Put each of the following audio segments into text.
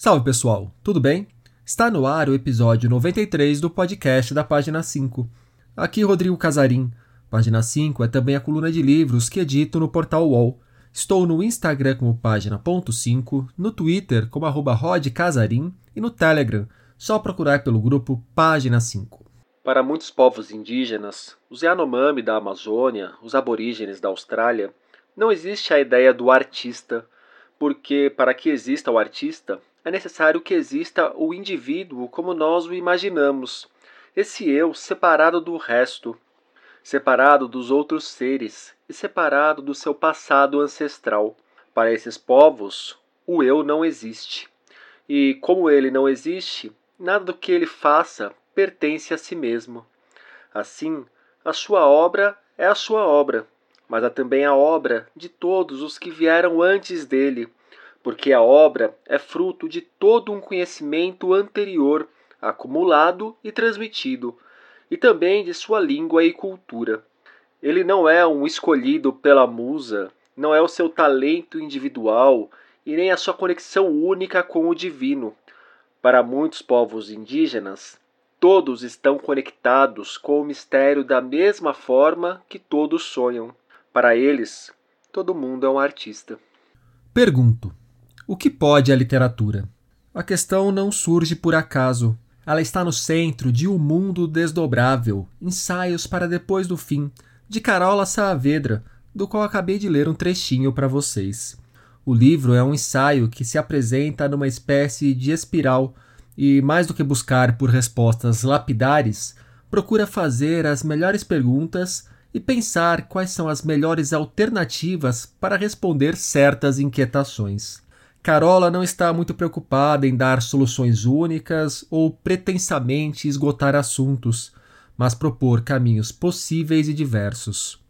Salve pessoal, tudo bem? Está no ar o episódio 93 do podcast da Página 5. Aqui Rodrigo Casarim. Página 5 é também a coluna de livros que edito no portal UOL. Estou no Instagram como página.5, no Twitter como arroba rodcasarim e no Telegram, só procurar pelo grupo Página 5. Para muitos povos indígenas, os Yanomami da Amazônia, os aborígenes da Austrália, não existe a ideia do artista, porque para que exista o artista, é necessário que exista o indivíduo como nós o imaginamos, esse eu separado do resto, separado dos outros seres e separado do seu passado ancestral. Para esses povos, o eu não existe. E como ele não existe, nada do que ele faça pertence a si mesmo. Assim, a sua obra é a sua obra, mas há também a obra de todos os que vieram antes dele, porque a obra é fruto de todo um conhecimento anterior, acumulado e transmitido, e também de sua língua e cultura. Ele não é um escolhido pela musa, não é o seu talento individual e nem a sua conexão única com o divino. Para muitos povos indígenas, Todos estão conectados com o mistério da mesma forma que todos sonham. Para eles, todo mundo é um artista. Pergunto: o que pode a literatura? A questão não surge por acaso. Ela está no centro de Um Mundo Desdobrável, Ensaios para Depois do Fim, de Carola Saavedra, do qual acabei de ler um trechinho para vocês. O livro é um ensaio que se apresenta numa espécie de espiral e, mais do que buscar por respostas lapidares, procura fazer as melhores perguntas e pensar quais são as melhores alternativas para responder certas inquietações. Carola não está muito preocupada em dar soluções únicas ou pretensamente esgotar assuntos, mas propor caminhos possíveis e diversos.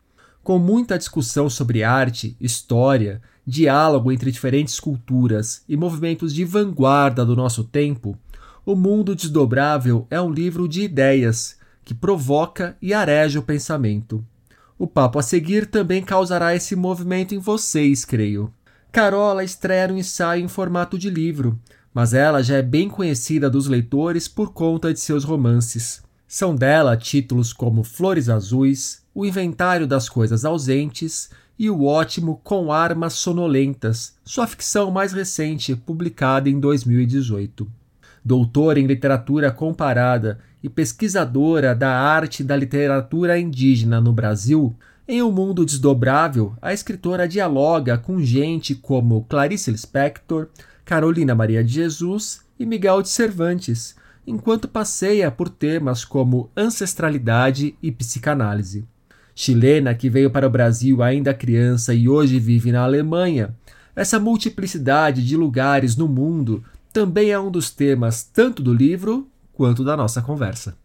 Com muita discussão sobre arte, história, diálogo entre diferentes culturas e movimentos de vanguarda do nosso tempo, o Mundo Desdobrável é um livro de ideias que provoca e areja o pensamento. O papo a seguir também causará esse movimento em vocês, creio. Carola estreia um ensaio em formato de livro, mas ela já é bem conhecida dos leitores por conta de seus romances. São dela títulos como Flores Azuis, O Inventário das Coisas Ausentes e o ótimo Com Armas Sonolentas, sua ficção mais recente, publicada em 2018 doutora em literatura comparada e pesquisadora da arte da literatura indígena no Brasil, em Um Mundo Desdobrável, a escritora dialoga com gente como Clarice Lispector, Carolina Maria de Jesus e Miguel de Cervantes, enquanto passeia por temas como ancestralidade e psicanálise. Chilena que veio para o Brasil ainda criança e hoje vive na Alemanha, essa multiplicidade de lugares no mundo também é um dos temas tanto do livro quanto da nossa conversa.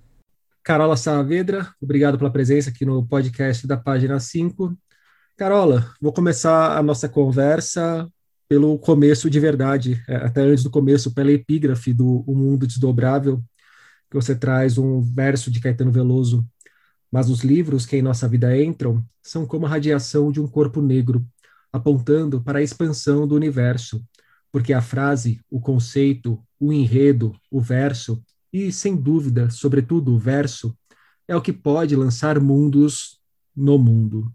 Carola Saavedra, obrigado pela presença aqui no podcast da página 5. Carola, vou começar a nossa conversa pelo começo de verdade, é, até antes do começo, pela epígrafe do O Mundo Desdobrável, que você traz um verso de Caetano Veloso. Mas os livros que em nossa vida entram são como a radiação de um corpo negro, apontando para a expansão do universo, porque a frase, o conceito, o enredo, o verso, e sem dúvida, sobretudo o verso, é o que pode lançar mundos no mundo.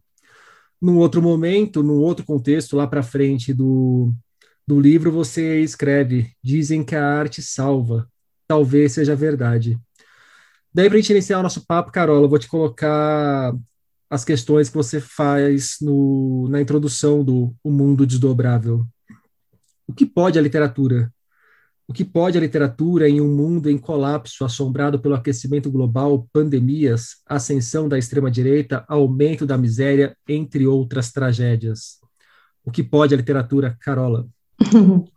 Num outro momento, num outro contexto, lá para frente do, do livro, você escreve: Dizem que a arte salva. Talvez seja verdade. Daí, para a gente iniciar o nosso papo, Carola, eu vou te colocar as questões que você faz no, na introdução do O Mundo Desdobrável. O que pode a literatura? O que pode a literatura em um mundo em colapso, assombrado pelo aquecimento global, pandemias, ascensão da extrema-direita, aumento da miséria, entre outras tragédias? O que pode a literatura, Carola?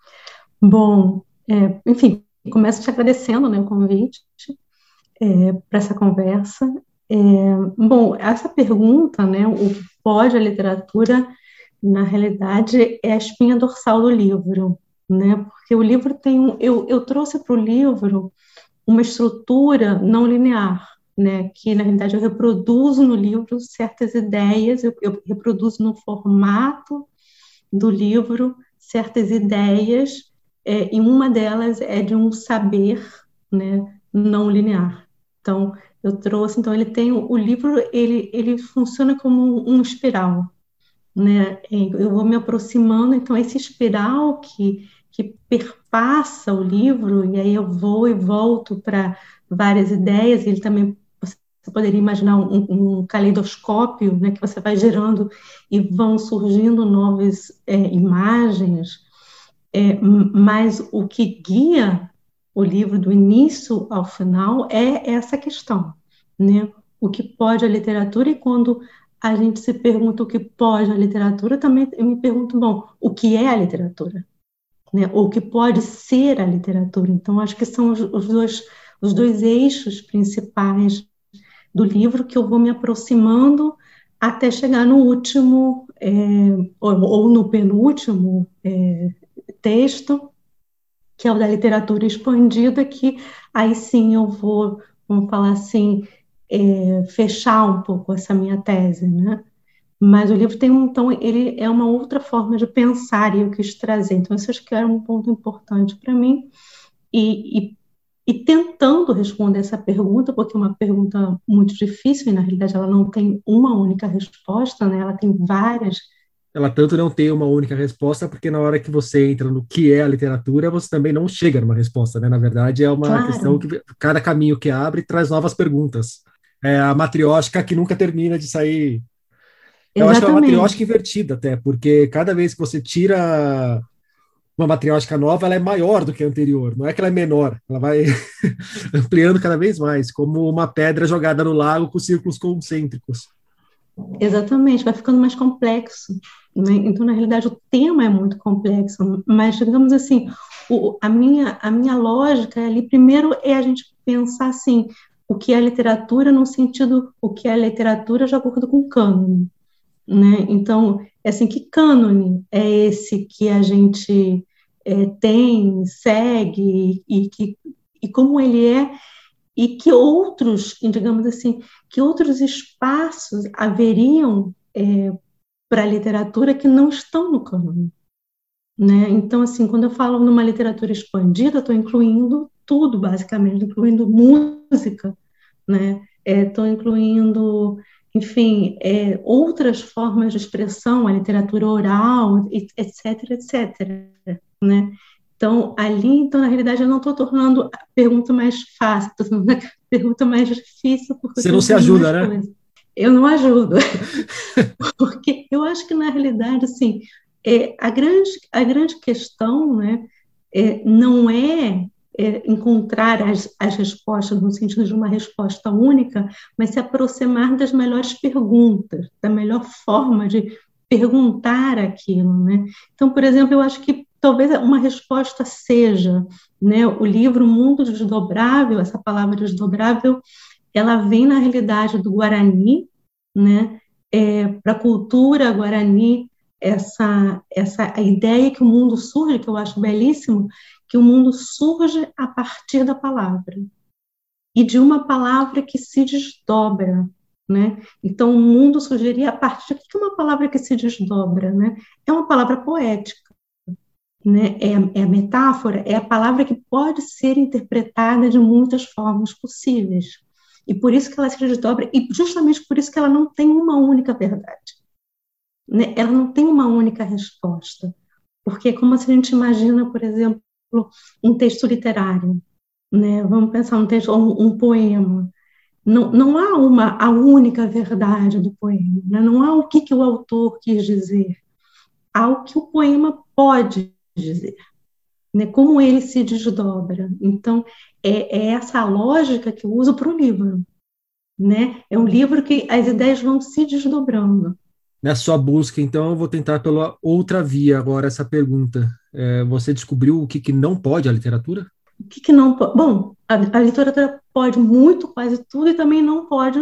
Bom, é, enfim, começo te agradecendo né, o convite é, para essa conversa. É, bom, essa pergunta, né, o que pode a literatura na realidade, é a espinha dorsal do livro, né? Porque o livro tem um. Eu, eu trouxe para o livro uma estrutura não linear, né? Que na realidade eu reproduzo no livro certas ideias, eu, eu reproduzo no formato do livro certas ideias é, e uma delas é de um saber, né, não linear. Então, eu trouxe, então ele tem o livro, ele ele funciona como um espiral, né? Eu vou me aproximando, então esse espiral que que perpassa o livro e aí eu vou e volto para várias ideias. Ele também você poderia imaginar um, um caleidoscópio, né? Que você vai gerando e vão surgindo novas é, imagens. É, mas o que guia o livro do início ao final é essa questão, né? O que pode a literatura e quando a gente se pergunta o que pode a literatura, também eu me pergunto, bom, o que é a literatura? Né? Ou que pode ser a literatura? Então, acho que são os, os dois, os dois eixos principais do livro que eu vou me aproximando até chegar no último, é, ou, ou, no penúltimo é, texto, que é o da literatura expandida, que aí sim eu vou, vamos falar assim, é, fechar um pouco essa minha tese, né? Mas o livro tem um, então, ele é uma outra forma de pensar e eu quis trazer. Então, isso acho que era um ponto importante para mim. E, e, e, tentando responder essa pergunta, porque é uma pergunta muito difícil, e na realidade ela não tem uma única resposta, né? ela tem várias ela tanto não tem uma única resposta, porque na hora que você entra no que é a literatura, você também não chega numa resposta, né? Na verdade, é uma claro. questão que cada caminho que abre traz novas perguntas. É a matriótica que nunca termina de sair. Eu Exatamente. acho que é uma matriótica invertida até, porque cada vez que você tira uma matriótica nova, ela é maior do que a anterior. Não é que ela é menor, ela vai ampliando cada vez mais, como uma pedra jogada no lago com círculos concêntricos. Exatamente, vai ficando mais complexo. Né? Então, na realidade, o tema é muito complexo, mas, digamos assim, o, a, minha, a minha lógica ali, primeiro, é a gente pensar assim, o que é literatura no sentido, o que é literatura de acordo com o cânone. Né? Então, é assim, que cânone é esse que a gente é, tem, segue, e, que, e como ele é e que outros, digamos assim, que outros espaços haveriam é, para a literatura que não estão no cânone. Né? Então, assim, quando eu falo numa literatura expandida, estou incluindo tudo, basicamente, incluindo música, né? Estou é, incluindo, enfim, é, outras formas de expressão, a literatura oral, etc, etc, né? Então, ali, então, na realidade, eu não estou tornando a pergunta mais fácil, estou tornando a pergunta mais difícil. Porque Você não se ajuda, né? Coisas. Eu não ajudo. porque eu acho que, na realidade, assim, é, a, grande, a grande questão né, é, não é, é encontrar as, as respostas no sentido de uma resposta única, mas se aproximar das melhores perguntas, da melhor forma de perguntar aquilo, né? Então, por exemplo, eu acho que talvez uma resposta seja, né, o livro Mundo Desdobrável, essa palavra desdobrável, ela vem na realidade do Guarani, né, é, para a cultura Guarani, essa, essa a ideia que o mundo surge, que eu acho belíssimo, que o mundo surge a partir da palavra, e de uma palavra que se desdobra, né? Então, o mundo surgiria a partir de que uma palavra que se desdobra, né? É uma palavra poética, né, é, é, a metáfora, é a palavra que pode ser interpretada de muitas formas possíveis. E por isso que ela se desdobra, e justamente por isso que ela não tem uma única verdade. Né? Ela não tem uma única resposta. Porque é como se a gente imagina, por exemplo, um texto literário. Né? Vamos pensar um texto, um, um poema. Não, não há uma a única verdade do poema. Né? Não há o que, que o autor quis dizer. Há o que o poema pode dizer, né? Como ele se desdobra. Então, é, é essa lógica que eu uso para o livro, né? É um livro que as ideias vão se desdobrando. Na sua busca, então, eu vou tentar pela outra via agora essa pergunta. É, você descobriu o que, que não pode a literatura? O que, que não pode? Bom, a, a literatura pode muito, quase tudo, e também não pode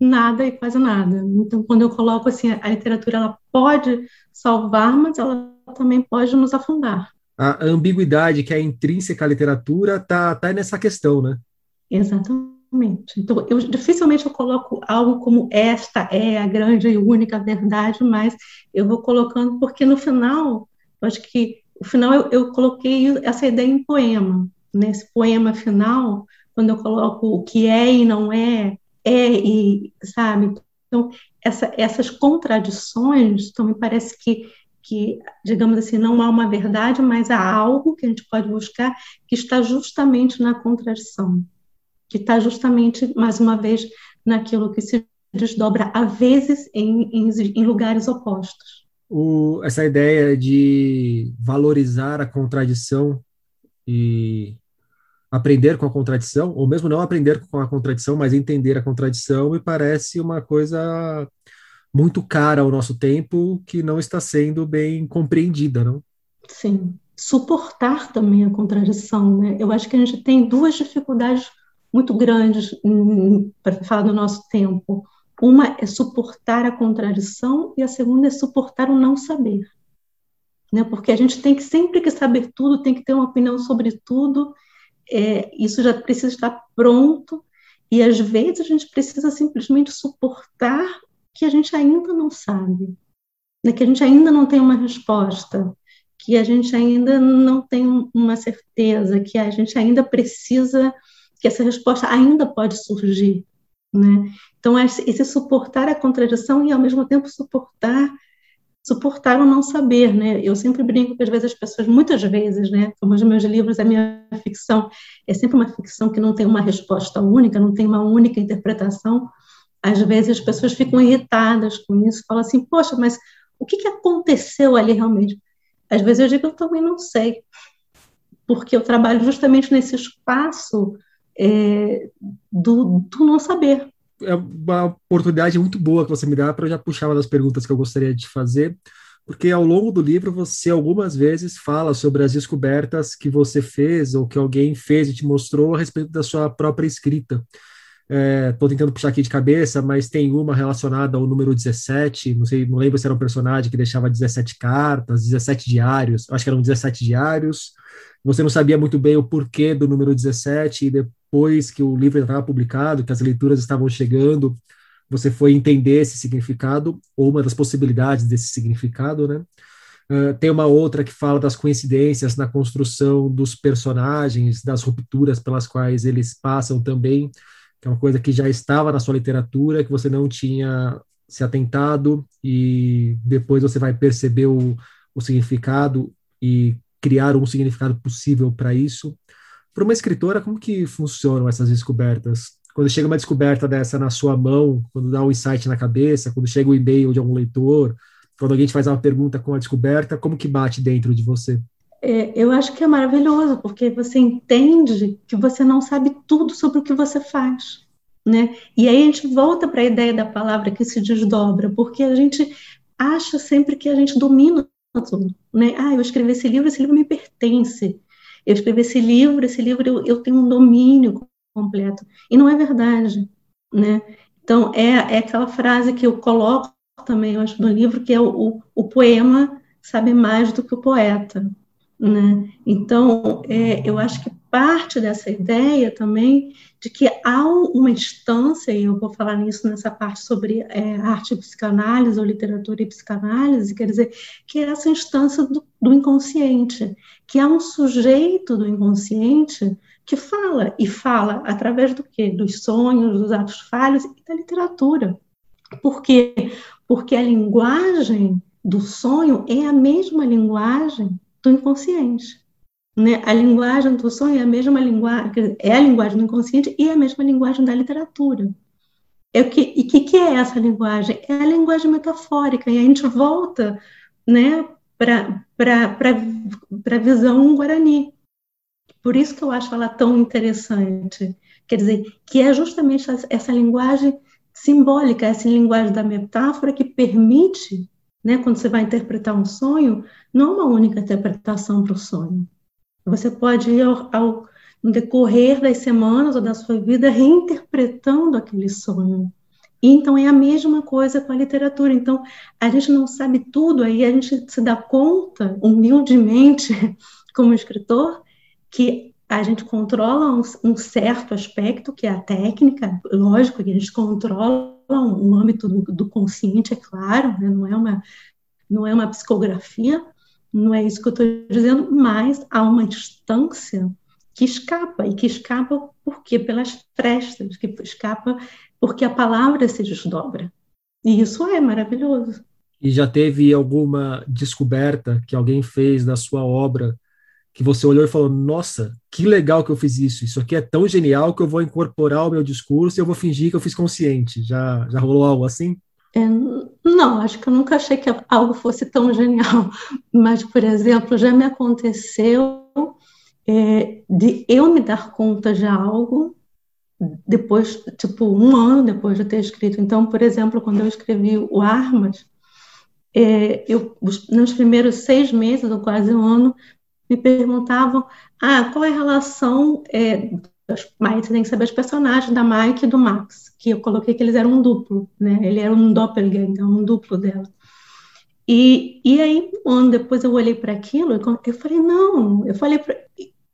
nada e quase nada. Então, quando eu coloco assim, a literatura ela pode salvar, mas ela também pode nos afundar. A ambiguidade que é intrínseca à literatura está tá nessa questão, né? Exatamente. Então, eu dificilmente eu coloco algo como esta é a grande e única verdade, mas eu vou colocando porque no final, eu acho que o final eu, eu coloquei essa ideia em poema. Nesse poema final, quando eu coloco o que é e não é, é e, sabe? Então, essa, essas contradições, então me parece que, que, digamos assim, não há uma verdade, mas há algo que a gente pode buscar que está justamente na contradição, que está justamente, mais uma vez, naquilo que se desdobra, às vezes, em, em, em lugares opostos. O, essa ideia de valorizar a contradição e aprender com a contradição, ou mesmo não aprender com a contradição, mas entender a contradição, me parece uma coisa muito cara ao nosso tempo que não está sendo bem compreendida, não? Sim. Suportar também a contradição, né? Eu acho que a gente tem duas dificuldades muito grandes para falar do nosso tempo. Uma é suportar a contradição e a segunda é suportar o não saber. Né? Porque a gente tem que sempre que saber tudo, tem que ter uma opinião sobre tudo, é, isso já precisa estar pronto, e às vezes a gente precisa simplesmente suportar que a gente ainda não sabe, né? que a gente ainda não tem uma resposta, que a gente ainda não tem uma certeza, que a gente ainda precisa, que essa resposta ainda pode surgir. Né? Então, esse suportar a contradição e, ao mesmo tempo, suportar suportar o não saber, né? Eu sempre brinco que às vezes as pessoas, muitas vezes, né, como os meus livros, a minha ficção é sempre uma ficção que não tem uma resposta única, não tem uma única interpretação. Às vezes as pessoas ficam irritadas com isso, falam assim, poxa, mas o que, que aconteceu ali realmente? Às vezes eu digo, eu também não sei, porque eu trabalho justamente nesse espaço é, do, do não saber. É uma oportunidade muito boa que você me dá para eu já puxar uma das perguntas que eu gostaria de fazer, porque ao longo do livro você algumas vezes fala sobre as descobertas que você fez ou que alguém fez e te mostrou a respeito da sua própria escrita. Estou é, tentando puxar aqui de cabeça, mas tem uma relacionada ao número 17, não sei, não lembro se era um personagem que deixava 17 cartas, 17 diários, acho que eram 17 diários. Você não sabia muito bem o porquê do número 17, e depois que o livro estava publicado, que as leituras estavam chegando, você foi entender esse significado, ou uma das possibilidades desse significado, né? Uh, tem uma outra que fala das coincidências na construção dos personagens, das rupturas pelas quais eles passam também, que é uma coisa que já estava na sua literatura, que você não tinha se atentado, e depois você vai perceber o, o significado e criar um significado possível para isso. Para uma escritora, como que funcionam essas descobertas? Quando chega uma descoberta dessa na sua mão, quando dá um insight na cabeça, quando chega o um e-mail de algum leitor, quando alguém te faz uma pergunta com a descoberta, como que bate dentro de você? É, eu acho que é maravilhoso, porque você entende que você não sabe tudo sobre o que você faz. Né? E aí a gente volta para a ideia da palavra que se desdobra, porque a gente acha sempre que a gente domina tudo. Né? Ah, eu escrevi esse livro, esse livro me pertence eu escrevi esse livro, esse livro eu, eu tenho um domínio completo. E não é verdade, né? Então, é, é aquela frase que eu coloco também, eu acho, no livro, que é o, o, o poema sabe mais do que o poeta, né? Então, é, eu acho que parte dessa ideia também de que há uma instância, e eu vou falar nisso nessa parte sobre é, arte e psicanálise, ou literatura e psicanálise, quer dizer, que é essa instância do, do inconsciente, que há um sujeito do inconsciente que fala, e fala através do quê? Dos sonhos, dos atos falhos e da literatura. Por quê? Porque a linguagem do sonho é a mesma linguagem do inconsciente. Né? A linguagem do sonho é a mesma linguagem, é a linguagem do inconsciente e é a mesma linguagem da literatura. É o que, e o que, que é essa linguagem? É a linguagem metafórica, e a gente volta né, para a visão guarani. Por isso que eu acho ela tão interessante. Quer dizer, que é justamente essa linguagem simbólica, essa linguagem da metáfora que permite, né, quando você vai interpretar um sonho, não uma única interpretação para o sonho, você pode ir ao, ao, decorrer das semanas ou da sua vida reinterpretando aquele sonho. Então é a mesma coisa com a literatura. Então a gente não sabe tudo, aí a gente se dá conta, humildemente, como escritor, que a gente controla um, um, certo aspecto, que é a técnica, lógico que a gente controla um, um âmbito do, do, consciente, é claro, né? não, é uma, não é uma psicografia, não é isso que eu estou dizendo, mas há uma distância que escapa, e que escapa por quê? Pelas frestas, que escapa porque a palavra se desdobra. E isso é maravilhoso. E já teve alguma descoberta que alguém fez da sua obra que você olhou e falou: Nossa, que legal que eu fiz isso. Isso aqui é tão genial que eu vou incorporar ao meu discurso e eu vou fingir que eu fiz consciente. Já, já rolou algo assim? É, não, acho que eu nunca achei que algo fosse tão genial. Mas, por exemplo, já me aconteceu é, de eu me dar conta de algo depois, tipo, um ano depois de ter escrito. Então, por exemplo, quando eu escrevi o Armas, é, eu, nos primeiros seis meses, ou quase um ano, me perguntavam, ah, qual é a relação, é, mas você tem que saber os personagens da Mike e do Max, que eu coloquei que eles eram um duplo, né, ele era um doppelganger, um duplo dela. E, e aí, ano depois eu olhei para aquilo, eu falei, não, eu falei, pra,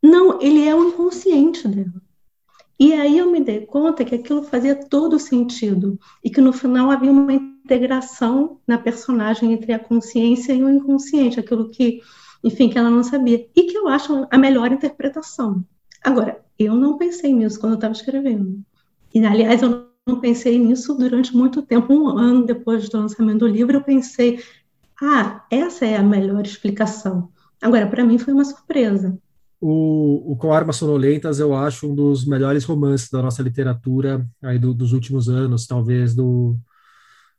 não, ele é o inconsciente dela. E aí eu me dei conta que aquilo fazia todo sentido e que no final havia uma integração na personagem entre a consciência e o inconsciente, aquilo que enfim, que ela não sabia. E que eu acho a melhor interpretação. Agora, eu não pensei nisso quando eu estava escrevendo. E, aliás, eu não pensei nisso durante muito tempo. Um ano depois do lançamento do livro, eu pensei: ah, essa é a melhor explicação. Agora, para mim, foi uma surpresa. O, o Com Armas Sonolentas eu acho um dos melhores romances da nossa literatura aí do, dos últimos anos, talvez do,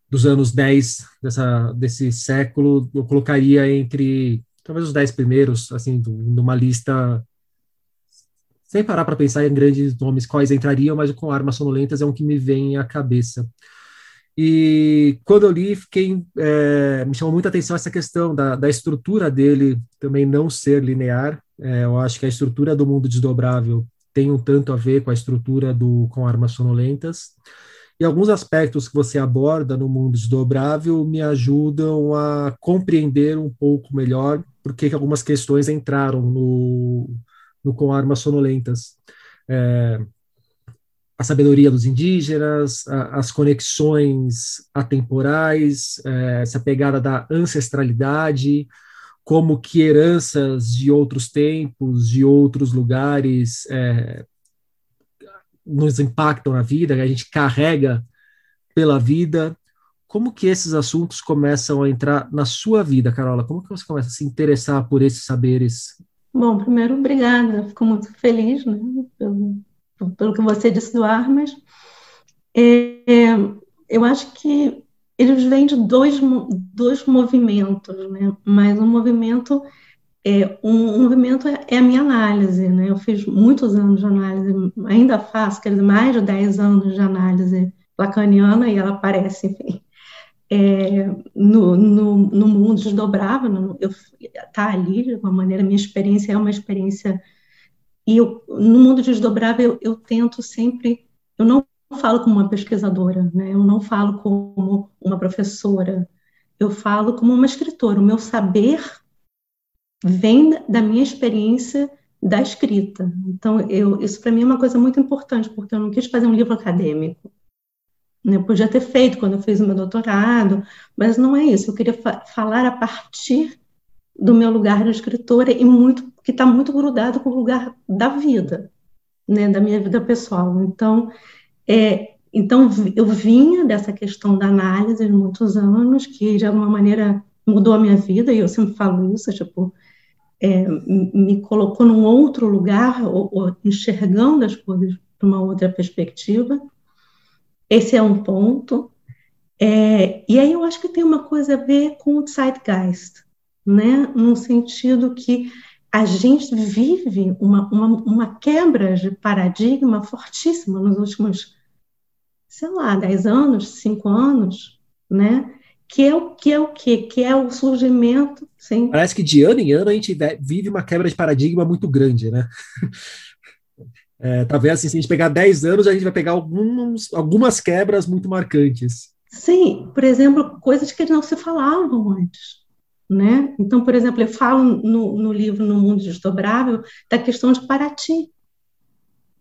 dos anos 10 dessa, desse século. Eu colocaria entre talvez os dez primeiros, assim, numa lista sem parar para pensar em grandes nomes quais entrariam, mas com Armas Sonolentas é um que me vem à cabeça. E quando eu li, fiquei, é, me chamou muita atenção essa questão da, da estrutura dele também não ser linear. É, eu acho que a estrutura do mundo desdobrável tem um tanto a ver com a estrutura do com armas sonolentas. E alguns aspectos que você aborda no mundo desdobrável me ajudam a compreender um pouco melhor por que algumas questões entraram no, no Com Armas Sonolentas. É, a sabedoria dos indígenas, a, as conexões atemporais, é, essa pegada da ancestralidade, como que heranças de outros tempos, de outros lugares, é, nos impactam na vida, a gente carrega pela vida. Como que esses assuntos começam a entrar na sua vida, Carola? Como que você começa a se interessar por esses saberes? Bom, primeiro, obrigada. Fico muito feliz né, pelo, pelo que você disse do Armas. É, eu acho que eles vêm de dois, dois movimentos, né? mas um movimento é, um, movimento é, é, a minha análise, né? Eu fiz muitos anos de análise, ainda faço, quer dizer, mais de 10 anos de análise lacaniana e ela aparece, enfim, é, no, no, no, mundo desdobrável, no, eu tá ali de uma maneira, minha experiência é uma experiência e eu, no mundo desdobrável eu, eu tento sempre, eu não falo como uma pesquisadora, né? Eu não falo como uma professora, eu falo como uma escritora. O meu saber vem da minha experiência da escrita. Então, eu, isso para mim é uma coisa muito importante, porque eu não quis fazer um livro acadêmico. Né? Eu podia ter feito quando eu fiz o meu doutorado, mas não é isso. Eu queria fa falar a partir do meu lugar de escritora e muito que está muito grudado com o lugar da vida, né, da minha vida pessoal. Então, é, então eu vinha dessa questão da análise de muitos anos que de alguma maneira mudou a minha vida e eu sempre falo isso, tipo, é, me colocou num outro lugar, ou, ou enxergando as coisas de uma outra perspectiva. Esse é um ponto. É, e aí eu acho que tem uma coisa a ver com o zeitgeist, né? no sentido que a gente vive uma, uma, uma quebra de paradigma fortíssima nos últimos, sei lá, 10 anos, 5 anos, né? que é o que é o quê? Que é o surgimento, sim. Parece que de ano em ano a gente vive uma quebra de paradigma muito grande, né? É, talvez assim, se a gente pegar 10 anos, a gente vai pegar alguns, algumas quebras muito marcantes. Sim, por exemplo, coisas que não se falavam antes. Né? Então, por exemplo, eu falo no, no livro No Mundo Desdobrável da questão de Paraty,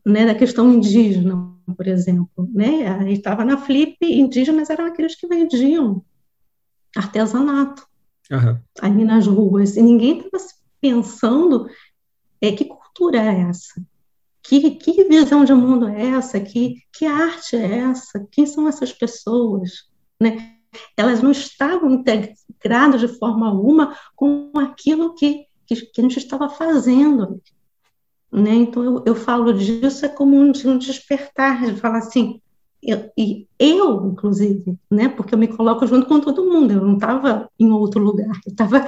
né? da questão indígena, por exemplo. Né? A gente estava na Flip, indígenas eram aqueles que vendiam artesanato. uhum. ali nas ruas, e ninguém estava pensando é, que cultura é essa? Que, que visão de mundo é essa? Que, que arte é essa? Quem são essas pessoas? Né? Elas não estavam integradas de forma alguma com aquilo que, que, que a gente estava fazendo. Né? Então, eu, eu falo disso é como um, um despertar, de falar assim, eu, e eu, inclusive, né, porque eu me coloco junto com todo mundo, eu não estava em outro lugar, eu estava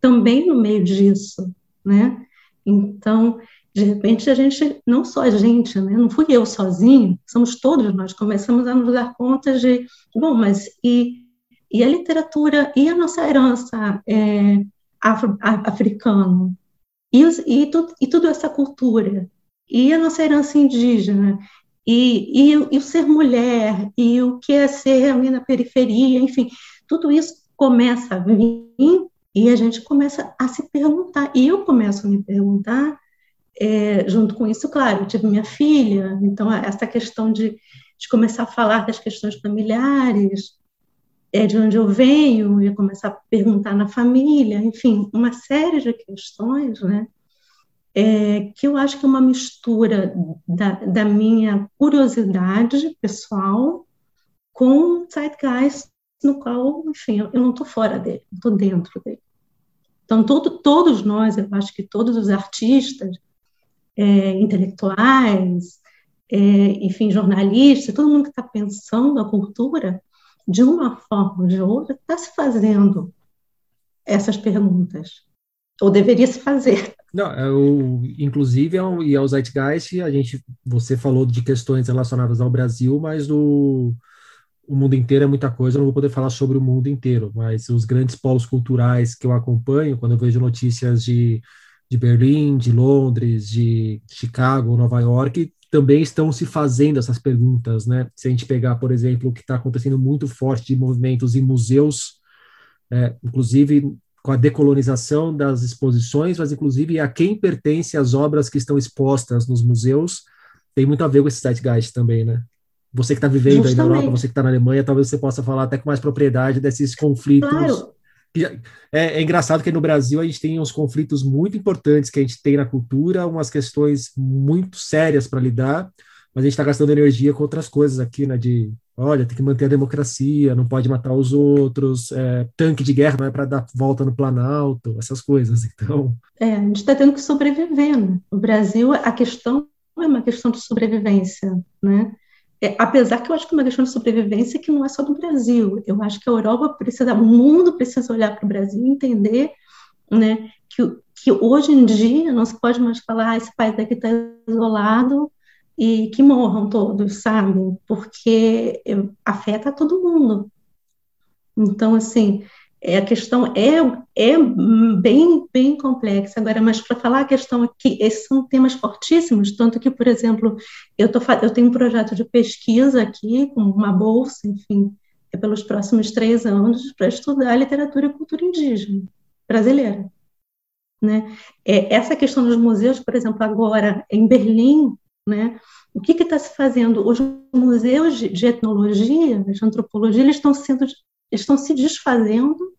também no meio disso, né? Então, de repente, a gente, não só a gente, né, não fui eu sozinho, somos todos nós, começamos a nos dar conta de, bom, mas e, e a literatura, e a nossa herança é, africana, e, e, tu, e tudo essa cultura, e a nossa herança indígena, e, e, e, o ser mulher, e o que é ser ali na periferia, enfim, tudo isso começa a vir e a gente começa a se perguntar, e eu começo a me perguntar, é, junto com isso, claro, eu tive minha filha, então essa questão de, de começar a falar das questões familiares, é, de onde eu venho, e começar a perguntar na família, enfim, uma série de questões, né? é, que eu acho que é uma mistura da, da minha curiosidade pessoal com o zeitgeist no qual, enfim, eu, não estou fora dele, estou dentro dele. Então, todo, todos nós, eu acho que todos os artistas, é, intelectuais, é, enfim, jornalistas, todo mundo que está pensando a cultura, de uma forma ou de outra, está se fazendo essas perguntas, ou deveria se fazer. Não, eu, é inclusive, é e ao Zeitgeist, a gente, você falou de questões relacionadas ao Brasil, mas o, o mundo inteiro é muita coisa, eu não vou poder falar sobre o mundo inteiro, mas os grandes polos culturais que eu acompanho, quando eu vejo notícias de, de Berlim, de Londres, de Chicago, Nova York, também estão se fazendo essas perguntas, né? Se a gente pegar, por exemplo, o que está acontecendo muito forte de movimentos em museus, é, inclusive com a decolonização das exposições, mas inclusive a quem pertence as obras que estão expostas nos museus, tem muito a ver com esse zeitgeist também, né? Você que está vivendo Justamente. aí na Europa, você que está na Alemanha, talvez você possa falar até com mais propriedade desses conflitos. Claro. É, é, engraçado que no Brasil a gente tem uns conflitos muito importantes que a gente tem na cultura, umas questões muito sérias para lidar, mas a gente está gastando energia com outras coisas aqui, né? De olha, tem que manter a democracia, não pode matar os outros, é, tanque de guerra não é para dar volta no Planalto, essas coisas. Então. É, a gente está tendo que sobreviver. Né? O Brasil, a questão é uma questão de sobrevivência, né? É, apesar que eu acho que é uma questão de sobrevivência que não é só do Brasil. Eu acho que a Europa precisa, o mundo precisa olhar para o Brasil e entender, né, que, que hoje em dia não se pode mais falar ah, esse país aqui está isolado e que morram todos, sabe? Porque afeta todo mundo. Então, assim, é, a questão é, é bem, bem complexa. Agora, mas para falar a questão aqui, esses são temas fortíssimos, tanto que, por exemplo, eu, tô, eu tenho um projeto de pesquisa aqui, com uma bolsa, enfim, é pelos próximos três anos, para estudar literatura e cultura indígena brasileira. Né? É, essa questão dos museus, por exemplo, agora em Berlim, né? O que está se fazendo? Os museus de, etnologia, de antropologia, eles estão, sendo, estão se desfazendo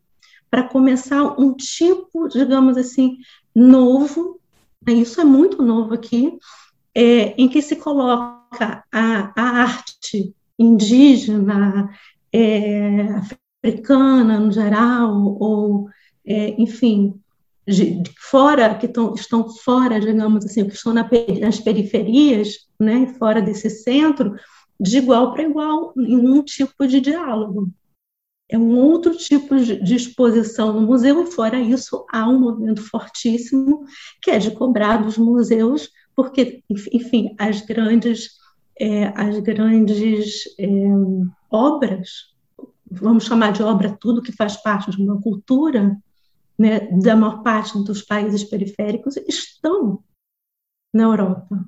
para começar um tipo, digamos assim, novo, né? isso é muito novo aqui, é, em que se coloca a, a arte indígena, é, africana no geral, ou, é, enfim, de, de fora, que tão, estão fora, digamos assim, que estão na, nas periferias, né, fora desse centro, de igual para igual, em um tipo de diálogo. É um outro tipo de exposição no museu, fora isso, há um movimento fortíssimo que é de cobrar dos museus, porque, enfim, as grandes, é, as grandes é, obras, vamos chamar de obra tudo que faz parte de uma cultura, né, da maior parte dos países periféricos estão na Europa.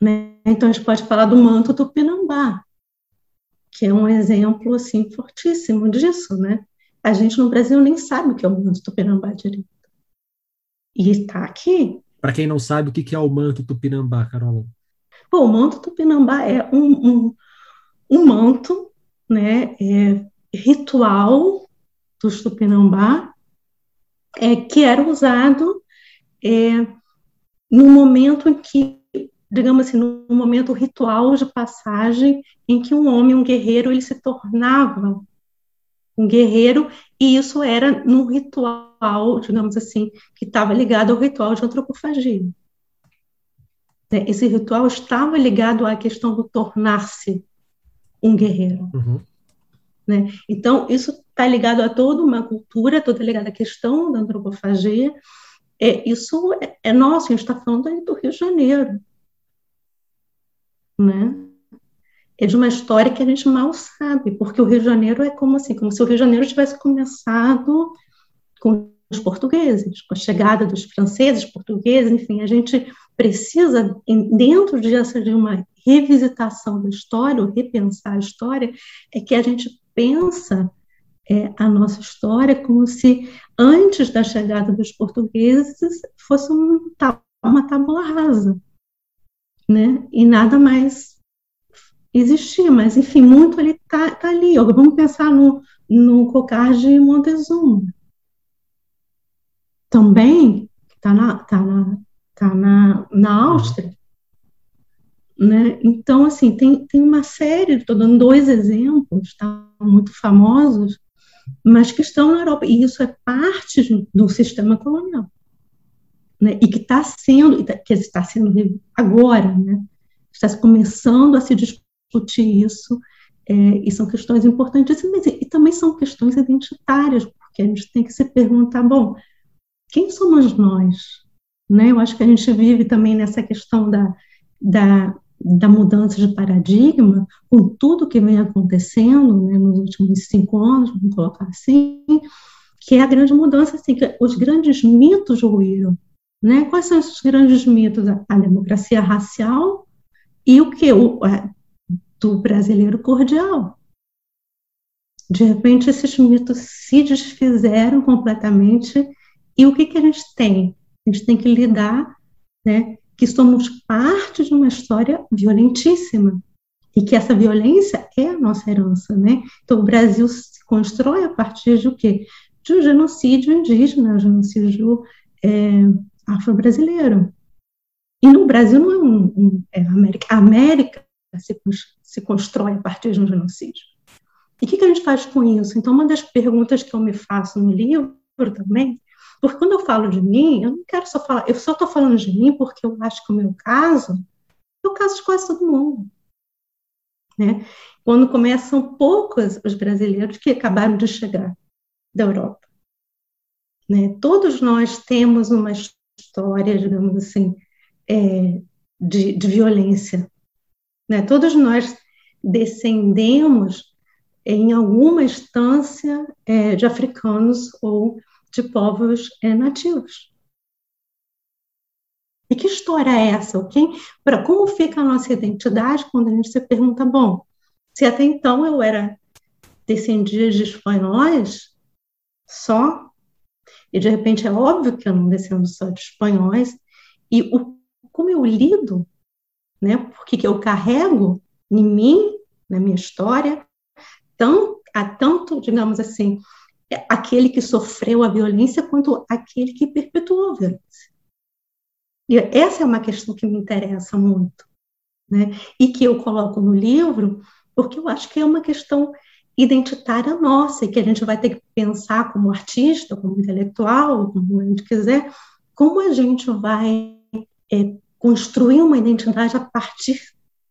Né? Então, a gente pode falar do manto tupinambá, que é um exemplo assim fortíssimo disso. Né? A gente no Brasil nem sabe o que é o manto tupinambá direito. E está aqui. Para quem não sabe, o que é o manto tupinambá, Carola? Bom, o manto tupinambá é um, um, um manto né, é, ritual dos tupinambá é, que era usado é, no momento em que, digamos assim, no momento ritual de passagem em que um homem, um guerreiro, ele se tornava um guerreiro, e isso era num ritual, digamos assim, que estava ligado ao ritual de antropofagia. Né, esse ritual estava ligado à questão do tornar-se um guerreiro. Uhum. Né? Então, isso está ligado a toda uma cultura, toda ligada à questão da antropofagia. É, isso é, é nosso, a gente está falando aí do Rio de Janeiro. Né? É de uma história que a gente mal sabe, porque o Rio de Janeiro é como assim, como se o Rio de Janeiro tivesse começado com os portugueses, com a chegada dos franceses, portugueses, enfim, a gente precisa, dentro dessa de uma revisitação da história, ou repensar a história, é que a gente pensa é, a nossa história como se antes da chegada dos portugueses fosse um, uma tábula rasa, né? E nada mais existia, mas enfim, muito ali está tá ali. Vamos pensar no, no Cocar de Montezuma. Também está na, tá na, tá na, na Áustria. Né? Então, assim, tem, tem uma série, estou dando dois exemplos, tá, muito famosos, mas que estão na Europa. E isso é parte do sistema colonial. Né? E que está sendo, tá, que está sendo agora, né? está começando a se discutir isso, é, e são questões importantíssimas, e, também são questões identitárias, porque a gente tem que se perguntar, bom, quem somos nós? Né? Eu acho que a gente vive também nessa questão da, da da mudança de paradigma, com tudo que vem acontecendo né, nos últimos cinco anos, vamos colocar assim, que é a grande mudança, assim, que os grandes mitos ruíram. Né? Quais são esses grandes mitos? A, democracia racial e o que? O, a, do brasileiro cordial. De repente, esses mitos se desfizeram completamente, e o que, que a gente tem? A gente tem que lidar né, que somos parte de uma história violentíssima e que essa violência é a nossa herança, né? Então o Brasil se constrói a partir de o quê? De um genocídio indígena, genocídio é, afro-brasileiro. E no Brasil não é um, um é América, a América se, se constrói a partir de um genocídio. E o que, que a gente faz com isso? Então uma das perguntas que eu me faço no livro também porque quando eu falo de mim, eu não quero só falar, eu só estou falando de mim porque eu acho que o meu caso é o caso de quase todo mundo. Né? Quando começam poucos os brasileiros que acabaram de chegar da Europa. Né? Todos nós temos uma história, digamos assim, é, de, de, violência. Né? Todos nós descendemos em alguma instância é, de africanos ou de povos é, nativos. E que história é essa? Quem, pra, como fica a nossa identidade quando a gente se pergunta, bom, se até então eu era descendida de espanhóis só, e de repente é óbvio que eu não descendo só de espanhóis, e o, como eu lido, né, porque que eu carrego em mim, na minha história, tão, há tanto, digamos assim, é aquele que sofreu a violência quanto aquele que perpetuou a violência. E essa é uma questão que me interessa muito, né? E que eu coloco no livro, porque eu acho que é uma questão identitária nossa e que a gente vai ter que pensar como artista, como intelectual, como a gente quiser, como a gente vai é, construir uma identidade a partir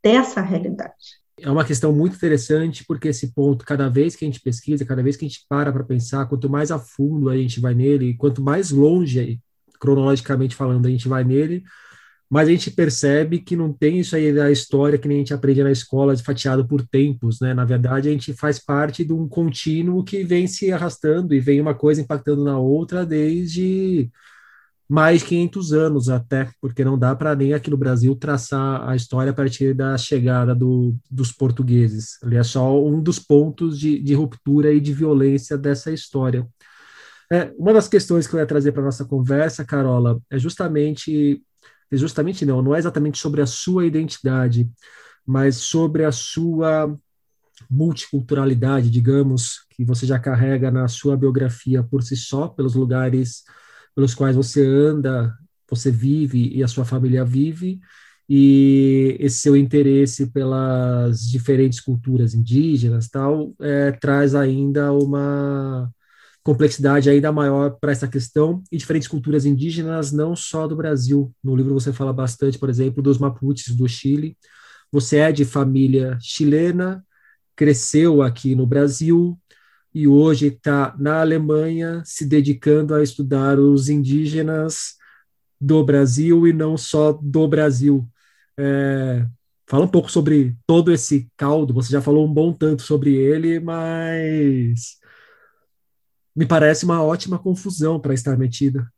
dessa realidade. É uma questão muito interessante, porque esse ponto, cada vez que a gente pesquisa, cada vez que a gente para para pensar, quanto mais a fundo a gente vai nele, quanto mais longe, cronologicamente falando, a gente vai nele, mas a gente percebe que não tem isso aí da história que nem a gente aprende na escola, fatiado por tempos, né? Na verdade, a gente faz parte de um contínuo que vem se arrastando e vem uma coisa impactando na outra desde mais 500 anos até, porque não dá para nem aqui no Brasil traçar a história a partir da chegada do, dos portugueses. Ele é só um dos pontos de, de ruptura e de violência dessa história. É, uma das questões que eu ia trazer para nossa conversa, Carola, é justamente, justamente não, não é exatamente sobre a sua identidade, mas sobre a sua multiculturalidade, digamos, que você já carrega na sua biografia por si só, pelos lugares pelos quais você anda, você vive e a sua família vive, e esse seu interesse pelas diferentes culturas indígenas tal é, traz ainda uma complexidade ainda maior para essa questão e diferentes culturas indígenas não só do Brasil no livro você fala bastante por exemplo dos Mapuches do Chile você é de família chilena cresceu aqui no Brasil e hoje está na Alemanha se dedicando a estudar os indígenas do Brasil e não só do Brasil é, fala um pouco sobre todo esse caldo. Você já falou um bom tanto sobre ele, mas me parece uma ótima confusão para estar metida.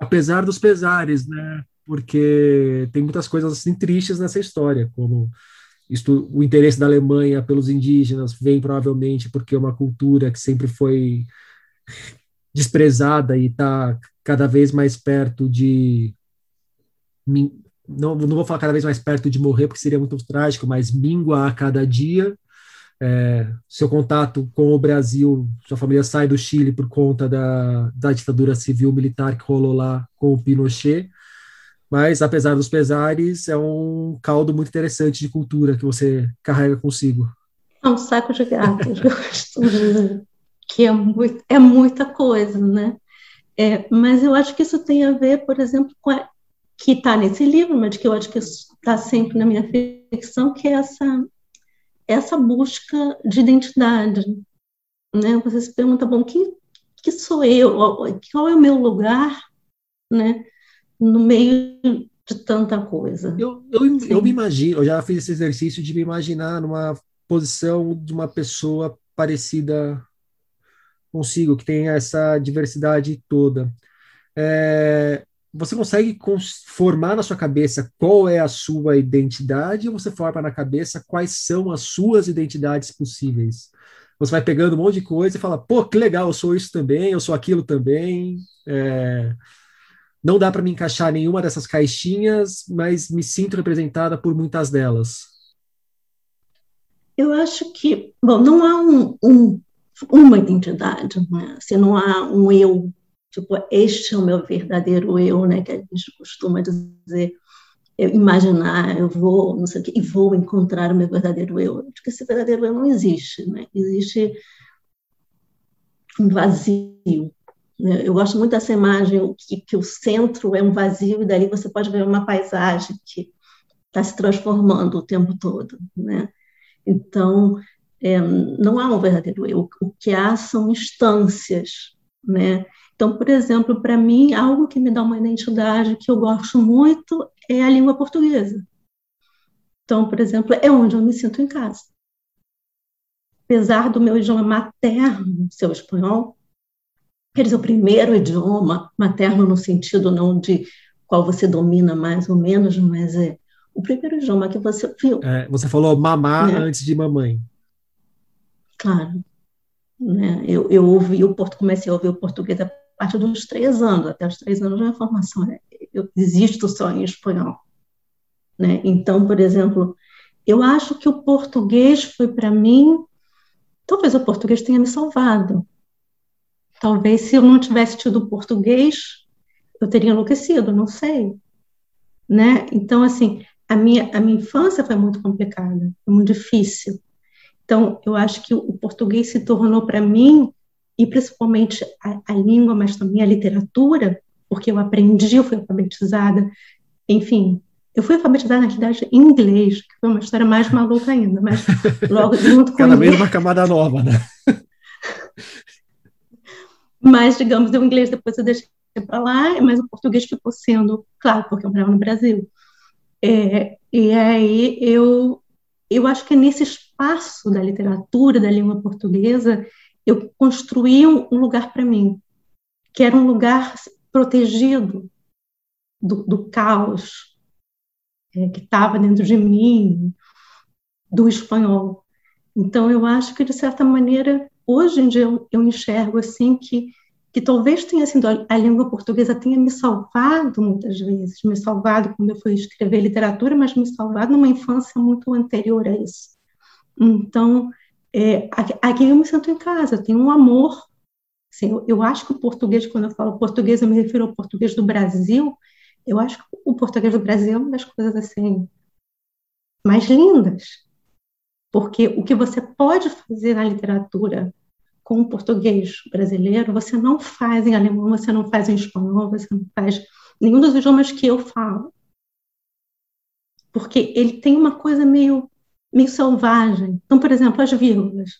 Apesar dos pesares, né? Porque tem muitas coisas assim tristes nessa história, como isto, o interesse da Alemanha pelos indígenas vem provavelmente porque é uma cultura que sempre foi desprezada e está cada vez mais perto de não, não vou falar cada vez mais perto de morrer, porque seria muito trágico, mas mingua a cada dia. É, seu contato com o Brasil, sua família sai do Chile por conta da, da ditadura civil militar que rolou lá com o Pinochet, mas apesar dos pesares, é um caldo muito interessante de cultura que você carrega consigo. É um saco de gato, eu costumo dizer, que é, muito, é muita coisa, né? É, mas eu acho que isso tem a ver, por exemplo, com a que está nesse livro, mas que eu acho que está sempre na minha ficção, que é essa, essa busca de identidade. Né? Você se pergunta, bom, que, que sou eu? Qual é o meu lugar né? no meio de tanta coisa? Eu, eu, eu me imagino, eu já fiz esse exercício de me imaginar numa posição de uma pessoa parecida consigo, que tem essa diversidade toda. É, você consegue formar na sua cabeça qual é a sua identidade ou você forma na cabeça quais são as suas identidades possíveis? Você vai pegando um monte de coisa e fala, pô, que legal, eu sou isso também, eu sou aquilo também. É... Não dá para me encaixar nenhuma dessas caixinhas, mas me sinto representada por muitas delas. Eu acho que, bom, não há um, um, uma identidade, né? Assim, não há um eu tipo, este é o meu verdadeiro eu, né, que a gente costuma dizer, eu imaginar, eu vou, não sei o quê, e vou encontrar o meu verdadeiro eu. Acho que esse verdadeiro eu não existe, né? Existe um vazio. Né? Eu gosto muito dessa imagem que, que o centro é um vazio e dali você pode ver uma paisagem que está se transformando o tempo todo, né? Então, é, não há um verdadeiro eu. O que há são instâncias, né? Então, por exemplo, para mim, algo que me dá uma identidade que eu gosto muito é a língua portuguesa. Então, por exemplo, é onde eu me sinto em casa. Apesar do meu idioma materno ser o espanhol, quer dizer, o primeiro idioma materno no sentido não de qual você domina mais ou menos, mas é o primeiro idioma que você viu. É, você falou mamar né? antes de mamãe. Claro. Né? Eu, eu ouvi o comecei a ouvir o português a partir dos três anos, até os três anos a formação, né? eu existo só em espanhol. Né? Então, por exemplo, eu acho que o português foi para mim, talvez o português tenha me salvado. Talvez se eu não tivesse tido português, eu teria enlouquecido, não sei. Né? Então, assim, a minha, a minha infância foi muito complicada, foi muito difícil. Então, eu acho que o português se tornou para mim e principalmente a, a, língua, mas também a literatura, porque eu aprendi, eu fui alfabetizada, enfim, eu fui alfabetizada na realidade em inglês, que foi uma história mais maluca ainda, mas logo junto com Cada vez uma camada nova, né? mas, digamos, o inglês depois eu deixei para lá, mas o português ficou sendo, claro, porque eu morava no Brasil. É, e aí eu, eu acho que é nesse espaço da literatura, da língua portuguesa, eu construí um, lugar para mim, que era um lugar protegido do, do caos é, que estava dentro de mim, do espanhol. Então, eu acho que, de certa maneira, hoje em dia eu, eu enxergo assim que, que talvez tenha sido a, língua portuguesa tenha me salvado muitas vezes, me salvado quando eu fui escrever literatura, mas me salvado numa infância muito anterior a isso Então, é, aqui eu me sinto em casa, tenho um amor. Assim, eu, eu, acho que o português, quando eu falo português, eu me refiro ao português do Brasil. Eu acho que o português do Brasil é uma das coisas assim mais lindas, porque o que você pode fazer na literatura com o português brasileiro, você não faz em alemão, você não faz em espanhol, você não faz nenhum dos idiomas que eu falo. Porque ele tem uma coisa meio meio selvagem. Então, por exemplo, as vírgulas.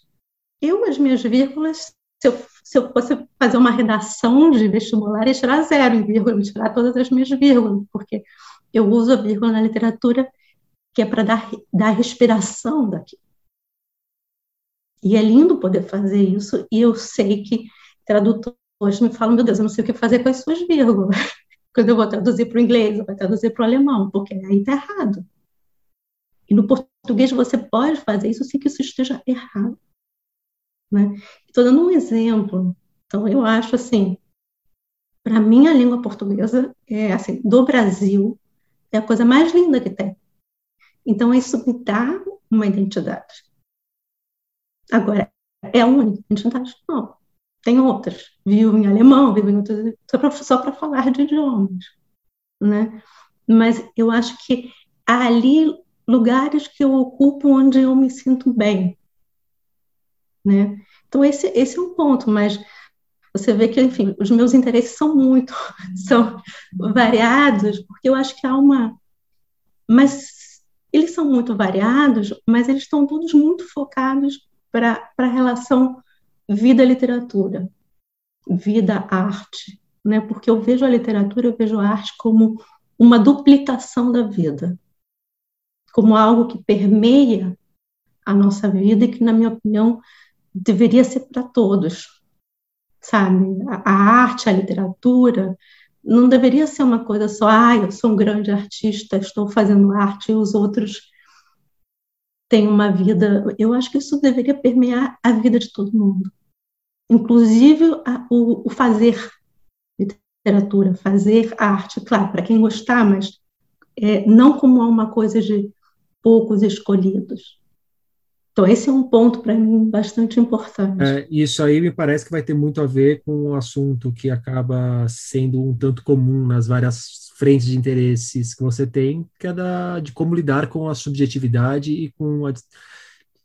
Eu, as minhas vírgulas, se eu, se eu fosse fazer uma redação de vestibular, ia tirar zero em vírgula, tirar todas as minhas vírgulas, porque eu uso a vírgula na literatura que é para dar, dar respiração daqui. E é lindo poder fazer isso, e eu sei que tradutores me falam, meu Deus, eu não sei o que fazer com as suas vírgulas. Quando eu vou traduzir para o inglês, eu vou traduzir para o alemão, porque aí está errado. E no português você pode fazer isso sem que isso esteja errado. Né? Estou dando um exemplo. Então, eu acho assim, para mim a língua portuguesa é assim, do Brasil é a coisa mais linda que tem. Então, isso me dá uma identidade. Agora, é a única identidade? Não. Tem outras. Vivo em alemão, vivo em outras, só para falar de idiomas. Né? Mas eu acho que ali lugares que eu ocupo onde eu me sinto bem, né? Então esse esse é um ponto, mas você vê que, enfim, os meus interesses são muito, são variados, porque eu acho que há uma, mas eles são muito variados, mas eles estão todos muito focados para a relação vida-literatura, vida-arte, né? Porque eu vejo a literatura, eu vejo a arte como uma duplicação da vida como algo que permeia a nossa vida e que, na minha opinião, deveria ser para todos, sabe? A, a, arte, a literatura, não deveria ser uma coisa só, ah, eu sou um grande artista, estou fazendo arte e os outros têm uma vida. Eu acho que isso deveria permear a vida de todo mundo, inclusive a, o, o fazer literatura, fazer arte, claro, para quem gostar, mas é, não como uma coisa de poucos escolhidos. Então, esse é um ponto para mim bastante importante. É, isso aí me parece que vai ter muito a ver com o um assunto que acaba sendo um tanto comum nas várias frentes de interesses que você tem, que é da, de como lidar com a subjetividade e com a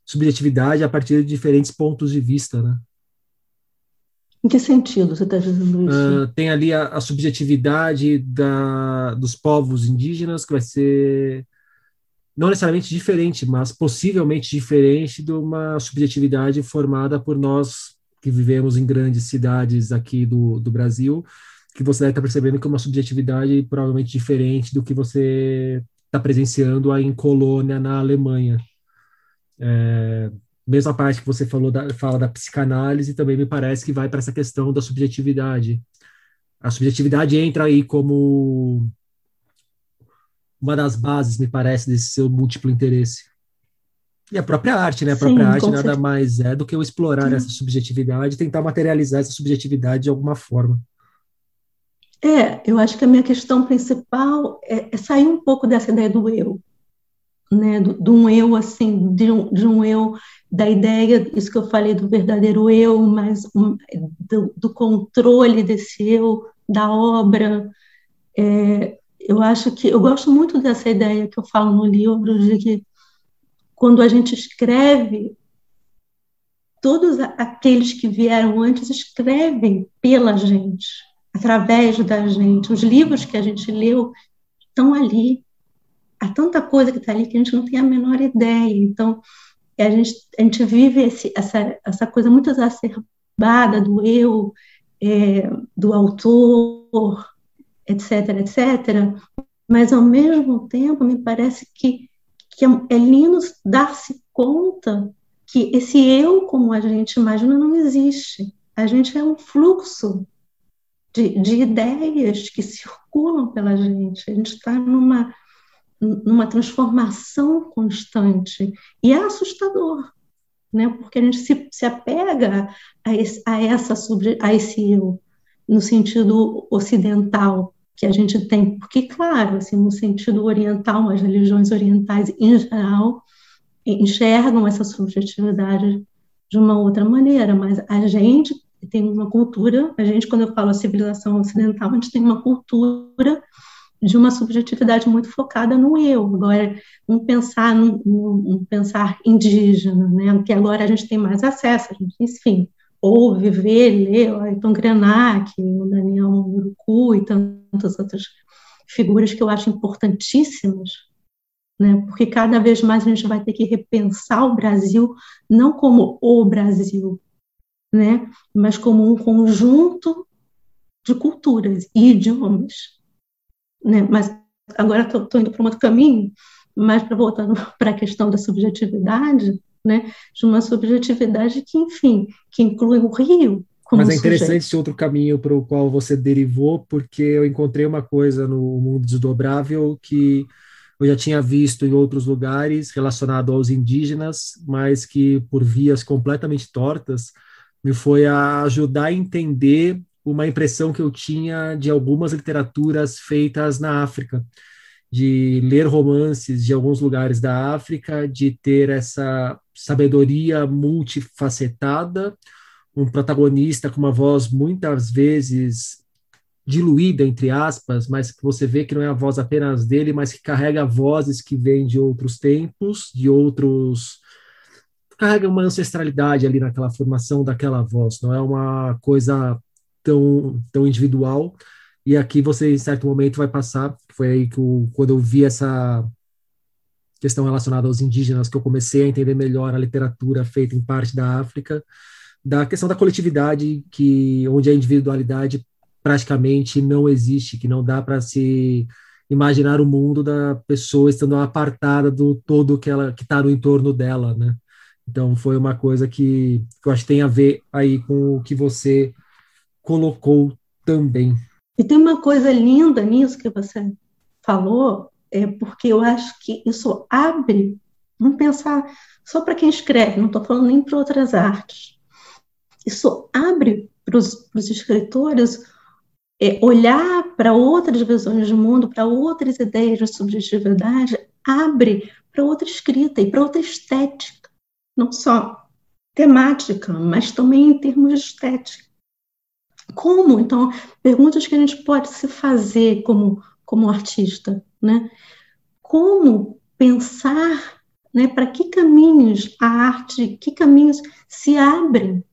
subjetividade a partir de diferentes pontos de vista, né? Em que sentido você está dizendo isso? Uh, tem ali a, a subjetividade da, dos povos indígenas, que vai ser não necessariamente diferente, mas possivelmente diferente de uma subjetividade formada por nós que vivemos em grandes cidades aqui do, do Brasil, que você deve estar percebendo que é uma subjetividade provavelmente diferente do que você está presenciando aí em colônia na Alemanha. É, mesma parte que você falou da, fala da psicanálise também me parece que vai para essa questão da subjetividade. A subjetividade entra aí como uma das bases, me parece, desse seu múltiplo interesse. E a própria arte, né? A própria Sim, arte nada certeza. mais é do que eu explorar Sim. essa subjetividade tentar materializar essa subjetividade de alguma forma. É, eu acho que a minha questão principal é, é sair um pouco dessa ideia do eu, né? Do, de um eu, assim, de um, de um eu, da ideia, isso que eu falei do verdadeiro eu, mas um, do, do, controle desse eu, da obra. É, eu acho que eu gosto muito dessa ideia que eu falo no livro de que quando a gente escreve todos aqueles que vieram antes escrevem pela gente, através da gente. Os livros que a gente leu estão ali. Há tanta coisa que está ali que a gente não tem a menor ideia. Então, a gente, a gente vive esse, essa, essa coisa muito exacerbada do eu, é, do autor, etc., etc., mas ao mesmo tempo me parece que, que é lindo dar-se conta que esse eu, como a gente imagina, não existe. A gente é um fluxo de, de ideias que circulam pela gente. A gente está numa, numa transformação constante e é assustador, né? Porque a gente se, se apega a esse, a essa a esse eu no sentido ocidental que a gente tem, porque, claro, assim, no sentido oriental, as religiões orientais em geral, enxergam essa subjetividade de uma outra maneira, mas a gente tem uma cultura, a gente, quando eu falo a civilização ocidental, a gente tem uma cultura de uma subjetividade muito focada no eu. Agora, um pensar, um, pensar indígena, né, que agora a gente tem mais acesso, a gente, enfim, ouve, lê, o Ayrton Krenak, o Daniel Murucu e tantas outras figuras que eu acho importantíssimas, né, porque cada vez mais a gente vai ter que repensar o Brasil não como o Brasil, né, mas como um conjunto de culturas e idiomas né? Mas agora estou indo para um outro caminho, mas para voltando para a questão da subjetividade, né? De uma subjetividade que, enfim, que inclui o Rio. Mas é interessante sujeito. esse outro caminho para o qual você derivou, porque eu encontrei uma coisa no mundo desdobrável que eu já tinha visto em outros lugares relacionado aos indígenas, mas que por vias completamente tortas me foi a ajudar a entender uma impressão que eu tinha de algumas literaturas feitas na África, de ler romances de alguns lugares da África, de ter essa sabedoria multifacetada, um protagonista com uma voz muitas vezes diluída, entre aspas, mas que você vê que não é a voz apenas dele, mas que carrega vozes que vêm de outros tempos, de outros carrega uma ancestralidade ali naquela formação daquela voz, não é uma coisa tão, tão individual. E aqui você, em certo momento, vai passar. Foi aí que, eu, quando eu vi essa questão relacionada aos indígenas, que eu comecei a entender melhor a literatura feita em parte da África, da questão da coletividade, que onde a individualidade praticamente não existe, que não dá para se imaginar o mundo da pessoa estando apartada do todo que ela que está no entorno dela, né? Então foi uma coisa que, que eu acho que tem a ver aí com o que você colocou também. E tem uma coisa linda nisso que você falou, é porque eu acho que isso abre, vamos pensar só para quem escreve, não estou falando nem para outras artes. Isso abre para os escritores é, olhar para outras visões de mundo, para outras ideias de subjetividade, abre para outra escrita e para outra estética, não só temática, mas também em termos de estética. Como? Então, perguntas que a gente pode se fazer como, como artista, né? Como pensar, né, para que caminhos a arte, que caminhos se abrem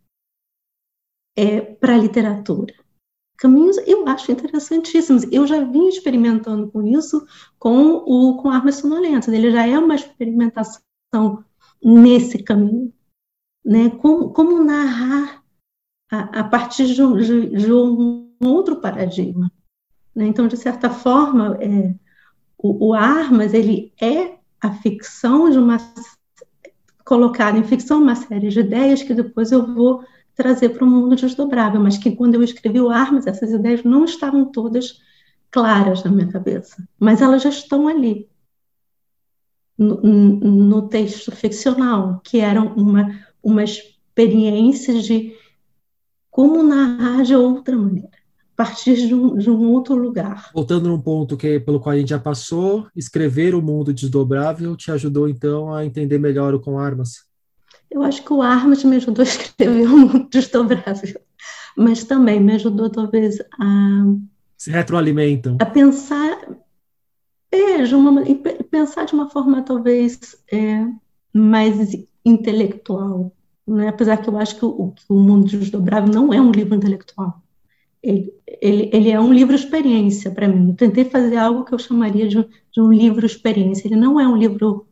é, para a literatura? Caminhos, eu acho interessantíssimos. Eu já vim experimentando com isso com o com Armas Sonolentas. Ele já é uma experimentação nesse caminho, né? Como, como narrar a, a partir de de, de um, outro paradigma. Né? Então, de certa forma, é, o, o, Armas ele é a ficção de uma colocada em ficção uma série de ideias que depois eu vou trazer para o mundo desdobrável, mas que quando eu escrevi o Armas essas ideias não estavam todas claras na minha cabeça, mas elas já estão ali no, no texto ficcional, que eram uma uma experiência de como narrar de outra maneira, a partir de um, de um outro lugar. Voltando num ponto que pelo qual a gente já passou, escrever o mundo desdobrável te ajudou então a entender melhor o com armas? Eu acho que o Armas me ajudou a escrever o mundo desdobrável, mas também me ajudou talvez a se retroalimentam. A pensar é, de uma, pensar de uma forma talvez é, mais intelectual, né? apesar que eu acho que o, que o Mundo Desdobrável não é um livro intelectual. Ele, ele, ele é um livro experiência para mim. Eu tentei fazer algo que eu chamaria de, de um livro experiência. Ele não é um livro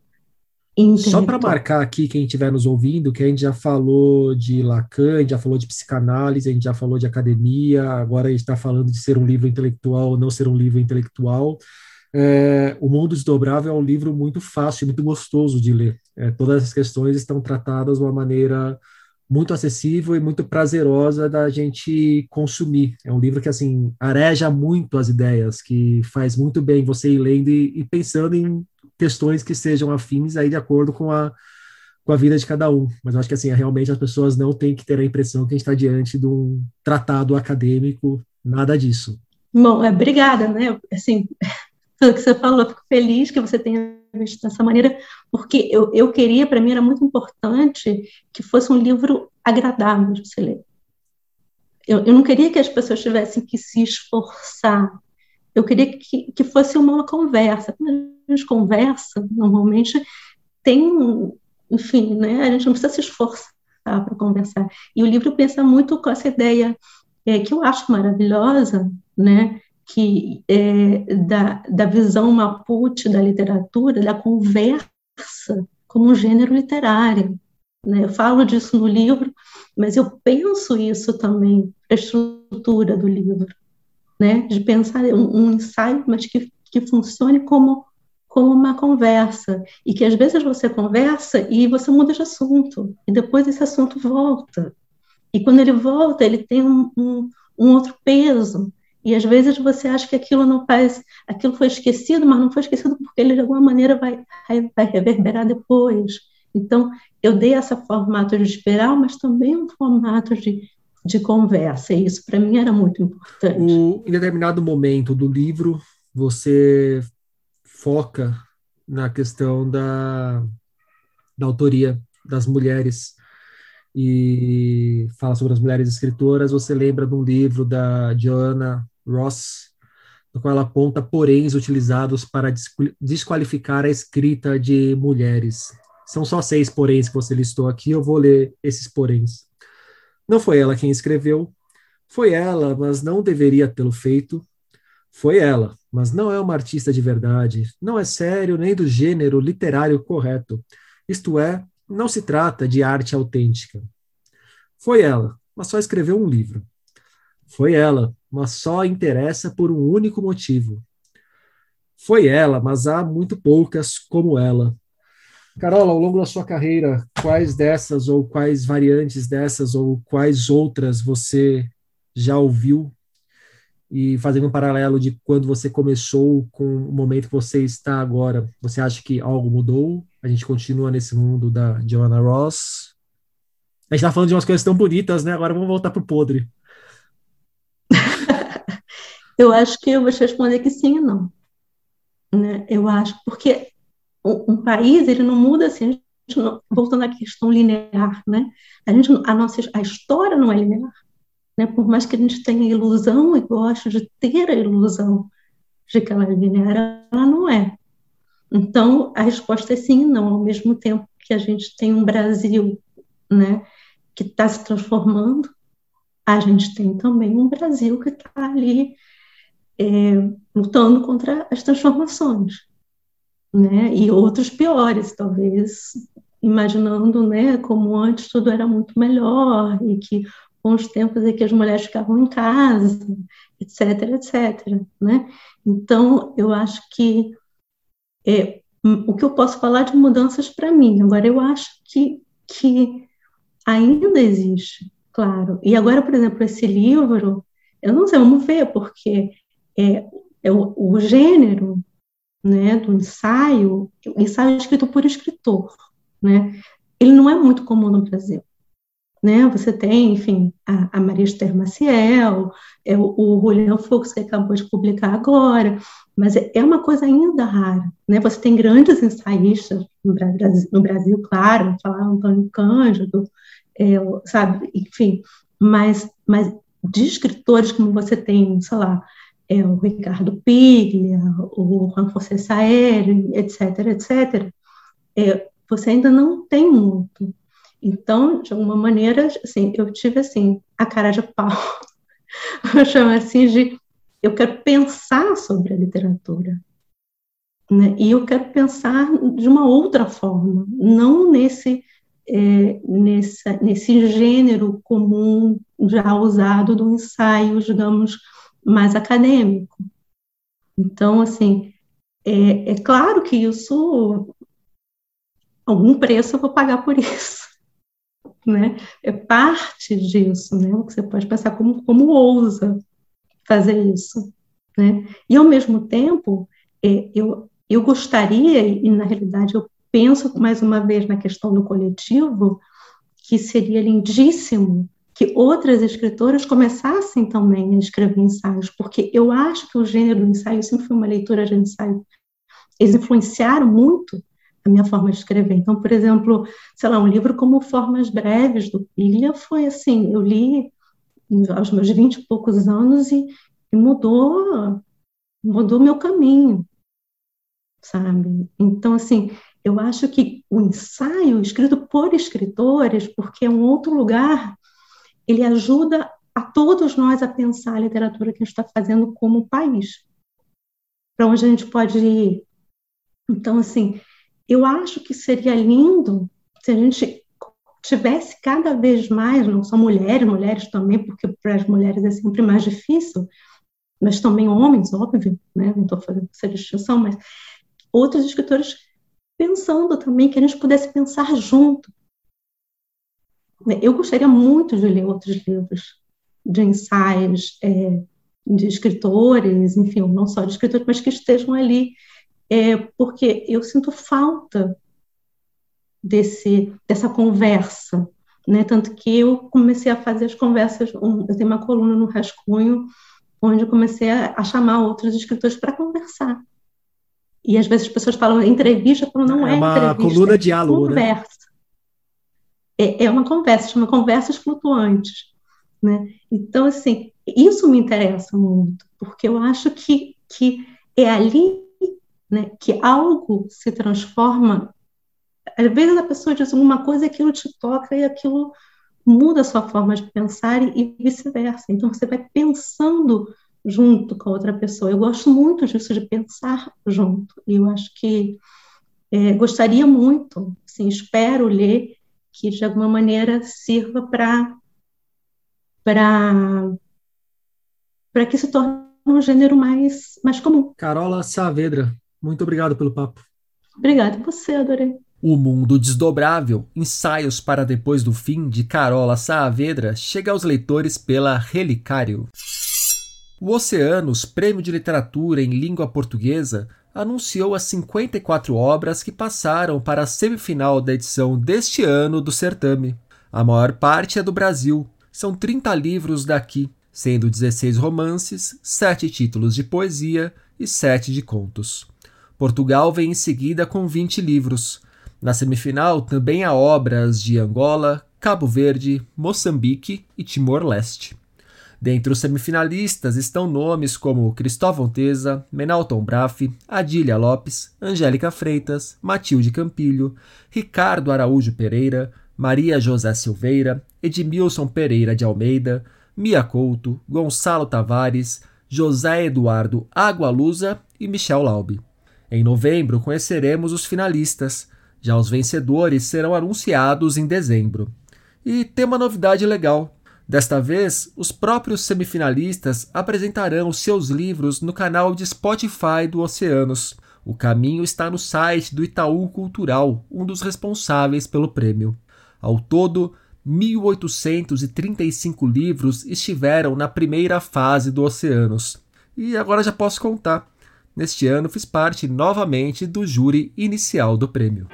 só para marcar aqui quem estiver nos ouvindo, que a gente já falou de Lacan, a gente já falou de psicanálise, a gente já falou de academia, agora a gente está falando de ser um livro intelectual ou não ser um livro intelectual. É, o Mundo Desdobrável é um livro muito fácil, muito gostoso de ler. É, todas as questões estão tratadas de uma maneira muito acessível e muito prazerosa da gente consumir. É um livro que assim areja muito as ideias, que faz muito bem você ir lendo e, e pensando em questões que sejam afins aí de acordo com a com a vida de cada um. Mas eu acho que assim, realmente as pessoas não têm que ter a impressão que a gente está diante de um tratado acadêmico, nada disso. Bom, é, obrigada, né? Assim, tudo que você falou, fico feliz que você tenha visto dessa maneira, porque eu, eu queria, para mim era muito importante que fosse um livro agradável de se ler. Eu, eu não queria que as pessoas tivessem que se esforçar, eu queria que, que fosse uma conversa. Quando a gente conversa, normalmente tem, enfim, né, a gente não precisa se esforçar para conversar. E o livro pensa muito com essa ideia é, que eu acho maravilhosa, né, que é, da, da visão Mapuche da literatura, da conversa como um gênero literário. Né? Eu falo disso no livro, mas eu penso isso também, a estrutura do livro, né? de pensar um, um ensaio, mas que, que funcione como, como uma conversa, e que às vezes você conversa e você muda de assunto, e depois esse assunto volta. E quando ele volta, ele tem um, um, um outro peso, e às vezes você acha que aquilo não faz, aquilo foi esquecido, mas não foi esquecido porque ele de alguma maneira vai, vai reverberar depois. Então, eu dei esse formato de espiral, mas também um formato de, de conversa, e isso para mim era muito importante. O, em determinado momento do livro, você foca na questão da, da autoria das mulheres e fala sobre as mulheres escritoras, você lembra de um livro da Joanna Ross, no qual ela aponta poréns utilizados para desqualificar a escrita de mulheres. São só seis poréns que você listou aqui, eu vou ler esses poréns. Não foi ela quem escreveu, foi ela, mas não deveria tê-lo feito. Foi ela, mas não é uma artista de verdade, não é sério nem do gênero literário correto. Isto é, não se trata de arte autêntica. Foi ela, mas só escreveu um livro. Foi ela, mas só interessa por um único motivo. Foi ela, mas há muito poucas como ela. Carola, ao longo da sua carreira, quais dessas ou quais variantes dessas ou quais outras você já ouviu? E fazendo um paralelo de quando você começou com o momento que você está agora, você acha que algo mudou? A gente continua nesse mundo da Joanna Ross? A gente está falando de umas coisas tão bonitas, né? Agora vamos voltar para o podre. Eu acho que eu vou te responder que sim e não. Né? Eu acho, porque um, um país, ele não muda assim, não, voltando à questão linear, né? A, gente, a nossa a história não é linear. Né? Por mais que a gente tenha ilusão e goste de ter a ilusão de que ela é linear, ela não é. Então, a resposta é sim não, ao mesmo tempo que a gente tem um Brasil né, que está se transformando, a gente tem também um Brasil que está ali é, lutando contra as transformações, né? E outros piores, talvez, imaginando, né, como antes tudo era muito melhor e que com os tempos em que as mulheres ficavam em casa, etc, etc, né? Então, eu acho que é, o que eu posso falar de mudanças para mim, agora eu acho que, que ainda existe, claro. E agora, por exemplo, esse livro, eu não sei, vamos ver, porque é, é o, o, gênero né, do ensaio, ensaio é escrito por escritor, né? Ele não é muito comum no Brasil. Né? Você tem, enfim, a, a Maria Esther Maciel, é o, o Julian Fux, que acabou de publicar agora, mas é, é uma coisa ainda rara. Né? Você tem grandes ensaístas no Brasil, no Brasil claro, falar Antônio Cândido, é, sabe, enfim, mas, mas de escritores como você tem, sei lá, é, o Ricardo Piglia, o Juan José Saeri, etc., etc., é, você ainda não tem muito. Então, de alguma maneira, assim, eu tive assim a cara de pau, eu chamo assim de eu quero pensar sobre a literatura, né? E eu quero pensar de uma outra forma, não nesse é, nessa, nesse gênero comum já usado do ensaio, digamos, mais acadêmico. Então, assim, é, é claro que isso, algum preço eu vou pagar por isso. Né? É parte disso, né? Você pode pensar como, como ousa fazer isso, né? E ao mesmo tempo, é, eu, eu gostaria, e na realidade eu penso mais uma vez na questão do coletivo, que seria lindíssimo que outras escritoras começassem também a escrever ensaios, porque eu acho que o gênero do ensaio sempre foi uma leitura de ensaio. Eles influenciaram muito a minha forma de escrever. Então, por exemplo, sei lá, um livro como Formas Breves, do Pilha, foi assim, eu li aos meus vinte e poucos anos e, e mudou mudou meu caminho, sabe? Então, assim, eu acho que o ensaio escrito por escritores, porque é um outro lugar, ele ajuda a todos nós a pensar a literatura que a gente está fazendo como país, para onde a gente pode ir. Então, assim, eu acho que seria lindo se a gente tivesse cada vez mais, não só mulheres, mulheres também, porque para as mulheres é sempre mais difícil, mas também homens, óbvio, né? não estou fazendo essa distinção, mas outros escritores pensando também que a gente pudesse pensar junto. Eu gostaria muito de ler outros livros de ensaios é, de escritores, enfim, não só de escritores, mas que estejam ali, é, porque eu sinto falta desse dessa conversa, né? Tanto que eu comecei a fazer as conversas, um, eu tenho uma coluna no Rascunho onde eu comecei a, a chamar outros escritores para conversar. E às vezes as pessoas falam entrevista, quando não é, é uma entrevista, coluna é diálogo, né? conversa. Né? É, é uma conversa, chama conversas flutuantes, né? Então assim, isso me interessa muito, porque eu acho que que é ali, né, que algo se transforma. Às vezes a pessoa diz alguma coisa, aquilo te toca e aquilo muda a sua forma de pensar e, vice-versa. Então, você vai pensando junto com a outra pessoa. Eu gosto muito disso, de pensar junto. E eu acho que é, gostaria muito, assim, espero ler, que de alguma maneira sirva para para para que se torne um gênero mais, mais comum. Carola Saavedra, muito obrigado pelo papo. Obrigada você, adorei. O Mundo Desdobrável, ensaios para depois do fim de Carola Saavedra, chega aos leitores pela Relicário. O Oceanos, Prêmio de Literatura em Língua Portuguesa, anunciou as 54 obras que passaram para a semifinal da edição deste ano do certame. A maior parte é do Brasil. São 30 livros daqui, sendo 16 romances, 7 títulos de poesia e 7 de contos. Portugal vem em seguida com 20 livros. Na semifinal também há obras de Angola, Cabo Verde, Moçambique e Timor-Leste. Dentre os semifinalistas estão nomes como Cristóvão Teza, Menalton Braff, Adília Lopes, Angélica Freitas, Matilde Campilho, Ricardo Araújo Pereira, Maria José Silveira, Edmilson Pereira de Almeida, Mia Couto, Gonçalo Tavares, José Eduardo Agualusa e Michel Laube. Em novembro conheceremos os finalistas. Já os vencedores serão anunciados em dezembro. E tem uma novidade legal. Desta vez, os próprios semifinalistas apresentarão seus livros no canal de Spotify do Oceanos. O caminho está no site do Itaú Cultural, um dos responsáveis pelo prêmio. Ao todo, 1.835 livros estiveram na primeira fase do Oceanos. E agora já posso contar. Neste ano fiz parte novamente do júri inicial do prêmio.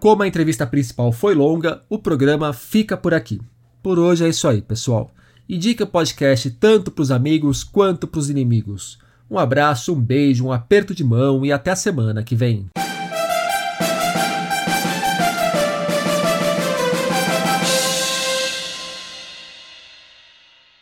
Como a entrevista principal foi longa, o programa fica por aqui. Por hoje é isso aí, pessoal. Indica o podcast tanto para os amigos quanto para os inimigos. Um abraço, um beijo, um aperto de mão e até a semana que vem.